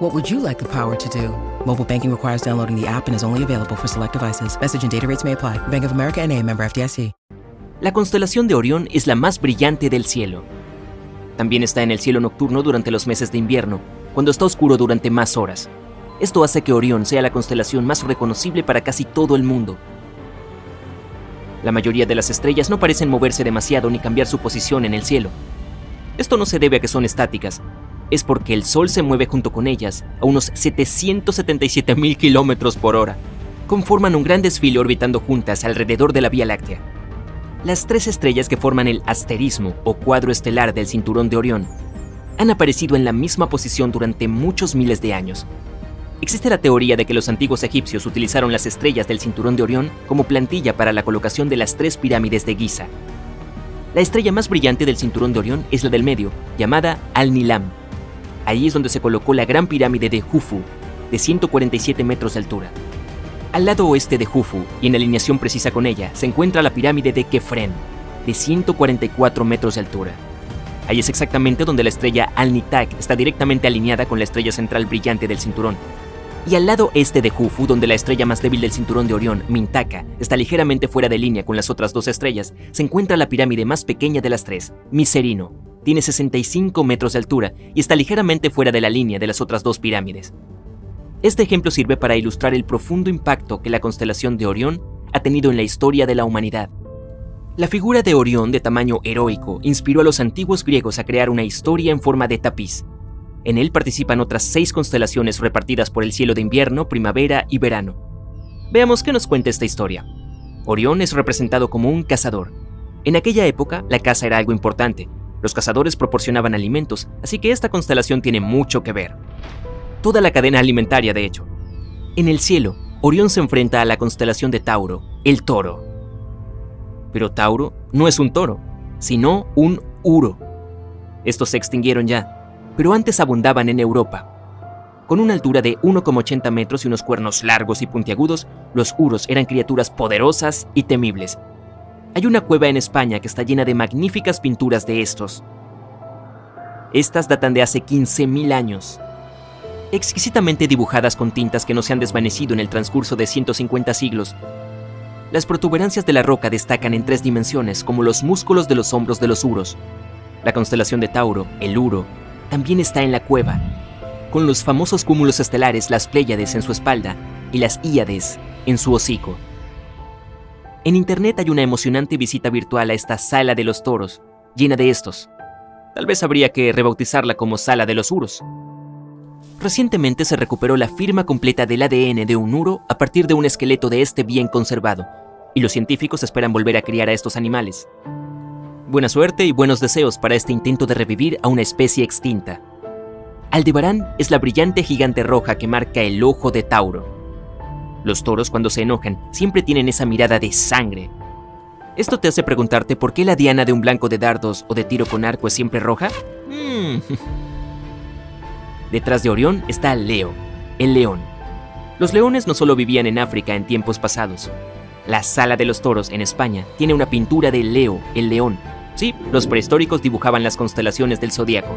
What would you like the power to do? Mobile banking requires downloading the app and is only available for select devices. Message and data rates may apply. Bank of America and a member FDIC. La constelación de Orión es la más brillante del cielo. También está en el cielo nocturno durante los meses de invierno, cuando está oscuro durante más horas. Esto hace que Orión sea la constelación más reconocible para casi todo el mundo. La mayoría de las estrellas no parecen moverse demasiado ni cambiar su posición en el cielo. Esto no se debe a que son estáticas, es porque el Sol se mueve junto con ellas a unos 777 mil kilómetros por hora. Conforman un gran desfile orbitando juntas alrededor de la Vía Láctea. Las tres estrellas que forman el asterismo o cuadro estelar del cinturón de Orión han aparecido en la misma posición durante muchos miles de años. Existe la teoría de que los antiguos egipcios utilizaron las estrellas del cinturón de Orión como plantilla para la colocación de las tres pirámides de Giza. La estrella más brillante del cinturón de Orión es la del medio, llamada Al-Nilam. Ahí es donde se colocó la gran pirámide de Jufu, de 147 metros de altura. Al lado oeste de Jufu, y en alineación precisa con ella, se encuentra la pirámide de Kefren, de 144 metros de altura. Ahí es exactamente donde la estrella Al-Nitak está directamente alineada con la estrella central brillante del cinturón. Y al lado este de Jufu, donde la estrella más débil del cinturón de Orión, Mintaka, está ligeramente fuera de línea con las otras dos estrellas, se encuentra la pirámide más pequeña de las tres, Miserino. Tiene 65 metros de altura y está ligeramente fuera de la línea de las otras dos pirámides. Este ejemplo sirve para ilustrar el profundo impacto que la constelación de Orión ha tenido en la historia de la humanidad. La figura de Orión de tamaño heroico inspiró a los antiguos griegos a crear una historia en forma de tapiz. En él participan otras seis constelaciones repartidas por el cielo de invierno, primavera y verano. Veamos qué nos cuenta esta historia. Orión es representado como un cazador. En aquella época, la caza era algo importante. Los cazadores proporcionaban alimentos, así que esta constelación tiene mucho que ver toda la cadena alimentaria de hecho. En el cielo, Orión se enfrenta a la constelación de Tauro, el toro. Pero Tauro no es un toro, sino un uro. Estos se extinguieron ya, pero antes abundaban en Europa. Con una altura de 1,80 metros y unos cuernos largos y puntiagudos, los uros eran criaturas poderosas y temibles. Hay una cueva en España que está llena de magníficas pinturas de estos. Estas datan de hace 15.000 años exquisitamente dibujadas con tintas que no se han desvanecido en el transcurso de 150 siglos. Las protuberancias de la roca destacan en tres dimensiones, como los músculos de los hombros de los uros. La constelación de Tauro, el Uro, también está en la cueva, con los famosos cúmulos estelares, las Pléyades en su espalda y las Íades en su hocico. En internet hay una emocionante visita virtual a esta sala de los toros, llena de estos. Tal vez habría que rebautizarla como sala de los uros. Recientemente se recuperó la firma completa del ADN de un uro a partir de un esqueleto de este bien conservado, y los científicos esperan volver a criar a estos animales. Buena suerte y buenos deseos para este intento de revivir a una especie extinta. Aldebarán es la brillante gigante roja que marca el ojo de Tauro. Los toros cuando se enojan siempre tienen esa mirada de sangre. ¿Esto te hace preguntarte por qué la diana de un blanco de dardos o de tiro con arco es siempre roja? Mm. Detrás de Orión está Leo, el león. Los leones no solo vivían en África en tiempos pasados. La Sala de los Toros en España tiene una pintura de Leo, el león. Sí, los prehistóricos dibujaban las constelaciones del zodiaco.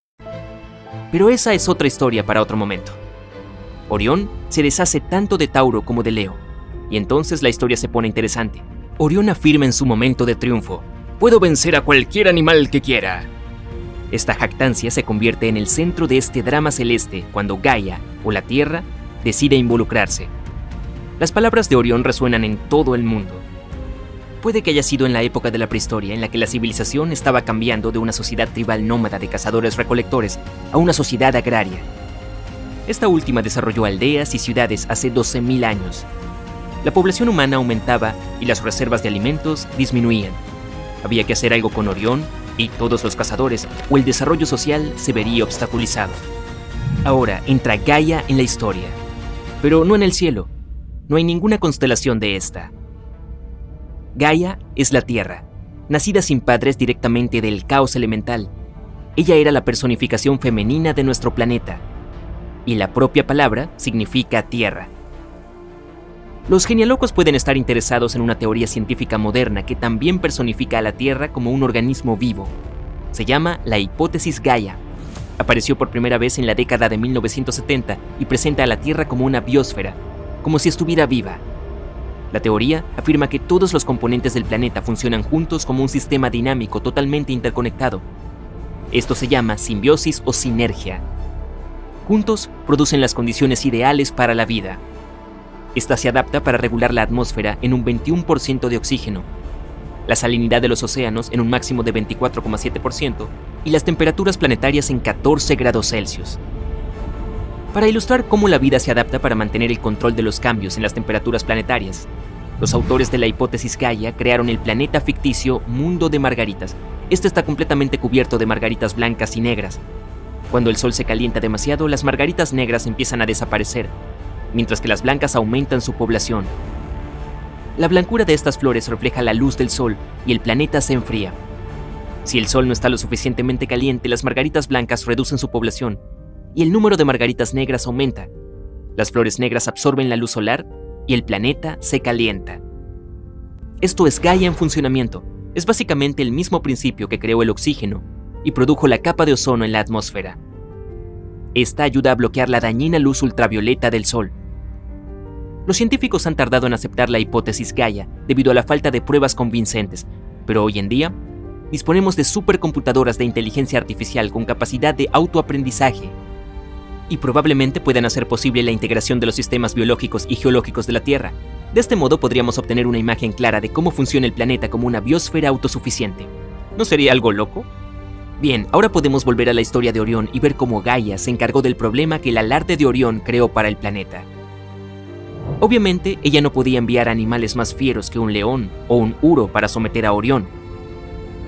Pero esa es otra historia para otro momento. Orión se deshace tanto de Tauro como de Leo, y entonces la historia se pone interesante. Orión afirma en su momento de triunfo, puedo vencer a cualquier animal que quiera. Esta jactancia se convierte en el centro de este drama celeste cuando Gaia, o la Tierra, decide involucrarse. Las palabras de Orión resuenan en todo el mundo. Puede que haya sido en la época de la prehistoria en la que la civilización estaba cambiando de una sociedad tribal nómada de cazadores-recolectores a una sociedad agraria. Esta última desarrolló aldeas y ciudades hace 12.000 años. La población humana aumentaba y las reservas de alimentos disminuían. Había que hacer algo con Orión y todos los cazadores o el desarrollo social se vería obstaculizado. Ahora entra Gaia en la historia, pero no en el cielo. No hay ninguna constelación de esta. Gaia es la Tierra, nacida sin padres directamente del caos elemental. Ella era la personificación femenina de nuestro planeta, y la propia palabra significa tierra. Los genialocos pueden estar interesados en una teoría científica moderna que también personifica a la Tierra como un organismo vivo. Se llama la hipótesis Gaia. Apareció por primera vez en la década de 1970 y presenta a la Tierra como una biosfera, como si estuviera viva. La teoría afirma que todos los componentes del planeta funcionan juntos como un sistema dinámico totalmente interconectado. Esto se llama simbiosis o sinergia. Juntos producen las condiciones ideales para la vida. Esta se adapta para regular la atmósfera en un 21% de oxígeno, la salinidad de los océanos en un máximo de 24,7% y las temperaturas planetarias en 14 grados Celsius. Para ilustrar cómo la vida se adapta para mantener el control de los cambios en las temperaturas planetarias, los autores de la hipótesis Gaia crearon el planeta ficticio Mundo de Margaritas. Este está completamente cubierto de margaritas blancas y negras. Cuando el sol se calienta demasiado, las margaritas negras empiezan a desaparecer, mientras que las blancas aumentan su población. La blancura de estas flores refleja la luz del sol y el planeta se enfría. Si el sol no está lo suficientemente caliente, las margaritas blancas reducen su población y el número de margaritas negras aumenta. Las flores negras absorben la luz solar y el planeta se calienta. Esto es Gaia en funcionamiento. Es básicamente el mismo principio que creó el oxígeno y produjo la capa de ozono en la atmósfera. Esta ayuda a bloquear la dañina luz ultravioleta del Sol. Los científicos han tardado en aceptar la hipótesis Gaia debido a la falta de pruebas convincentes, pero hoy en día disponemos de supercomputadoras de inteligencia artificial con capacidad de autoaprendizaje y probablemente puedan hacer posible la integración de los sistemas biológicos y geológicos de la Tierra. De este modo podríamos obtener una imagen clara de cómo funciona el planeta como una biosfera autosuficiente. ¿No sería algo loco? Bien, ahora podemos volver a la historia de Orión y ver cómo Gaia se encargó del problema que el alarde de Orión creó para el planeta. Obviamente, ella no podía enviar animales más fieros que un león o un uro para someter a Orión.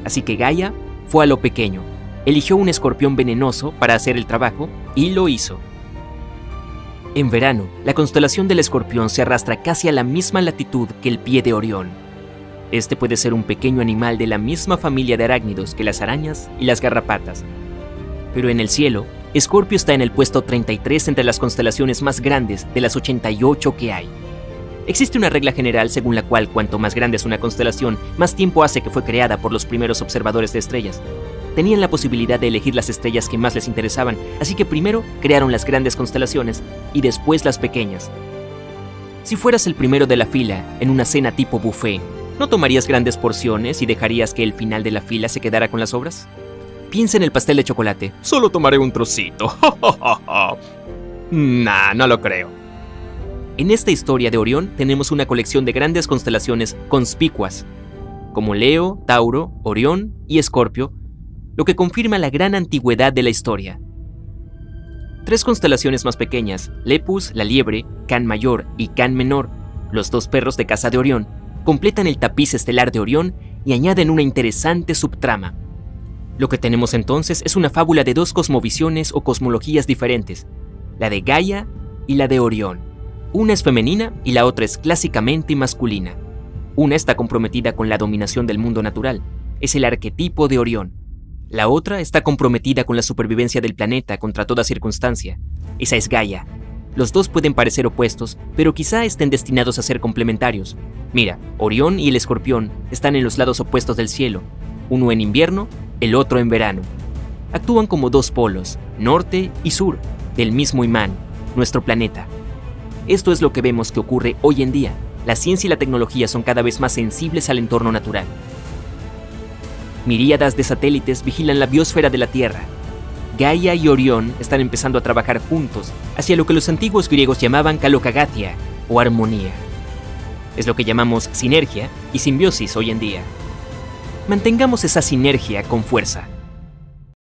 Así que Gaia fue a lo pequeño, eligió un escorpión venenoso para hacer el trabajo y lo hizo. En verano, la constelación del escorpión se arrastra casi a la misma latitud que el pie de Orión. Este puede ser un pequeño animal de la misma familia de arácnidos que las arañas y las garrapatas. Pero en el cielo, Escorpio está en el puesto 33 entre las constelaciones más grandes de las 88 que hay. Existe una regla general según la cual cuanto más grande es una constelación, más tiempo hace que fue creada por los primeros observadores de estrellas tenían la posibilidad de elegir las estrellas que más les interesaban, así que primero crearon las grandes constelaciones y después las pequeñas. Si fueras el primero de la fila en una cena tipo buffet, ¿no tomarías grandes porciones y dejarías que el final de la fila se quedara con las obras? Piensa en el pastel de chocolate. Solo tomaré un trocito. nah, no lo creo. En esta historia de Orión tenemos una colección de grandes constelaciones conspicuas, como Leo, Tauro, Orión y Escorpio, lo que confirma la gran antigüedad de la historia. Tres constelaciones más pequeñas, Lepus, la liebre, Can mayor y Can menor, los dos perros de casa de Orión, completan el tapiz estelar de Orión y añaden una interesante subtrama. Lo que tenemos entonces es una fábula de dos cosmovisiones o cosmologías diferentes, la de Gaia y la de Orión. Una es femenina y la otra es clásicamente masculina. Una está comprometida con la dominación del mundo natural, es el arquetipo de Orión, la otra está comprometida con la supervivencia del planeta contra toda circunstancia. Esa es Gaia. Los dos pueden parecer opuestos, pero quizá estén destinados a ser complementarios. Mira, Orión y el Escorpión están en los lados opuestos del cielo, uno en invierno, el otro en verano. Actúan como dos polos, norte y sur, del mismo imán, nuestro planeta. Esto es lo que vemos que ocurre hoy en día. La ciencia y la tecnología son cada vez más sensibles al entorno natural. Miríadas de satélites vigilan la biosfera de la Tierra. Gaia y Orión están empezando a trabajar juntos hacia lo que los antiguos griegos llamaban calocagatia o armonía. Es lo que llamamos sinergia y simbiosis hoy en día. Mantengamos esa sinergia con fuerza.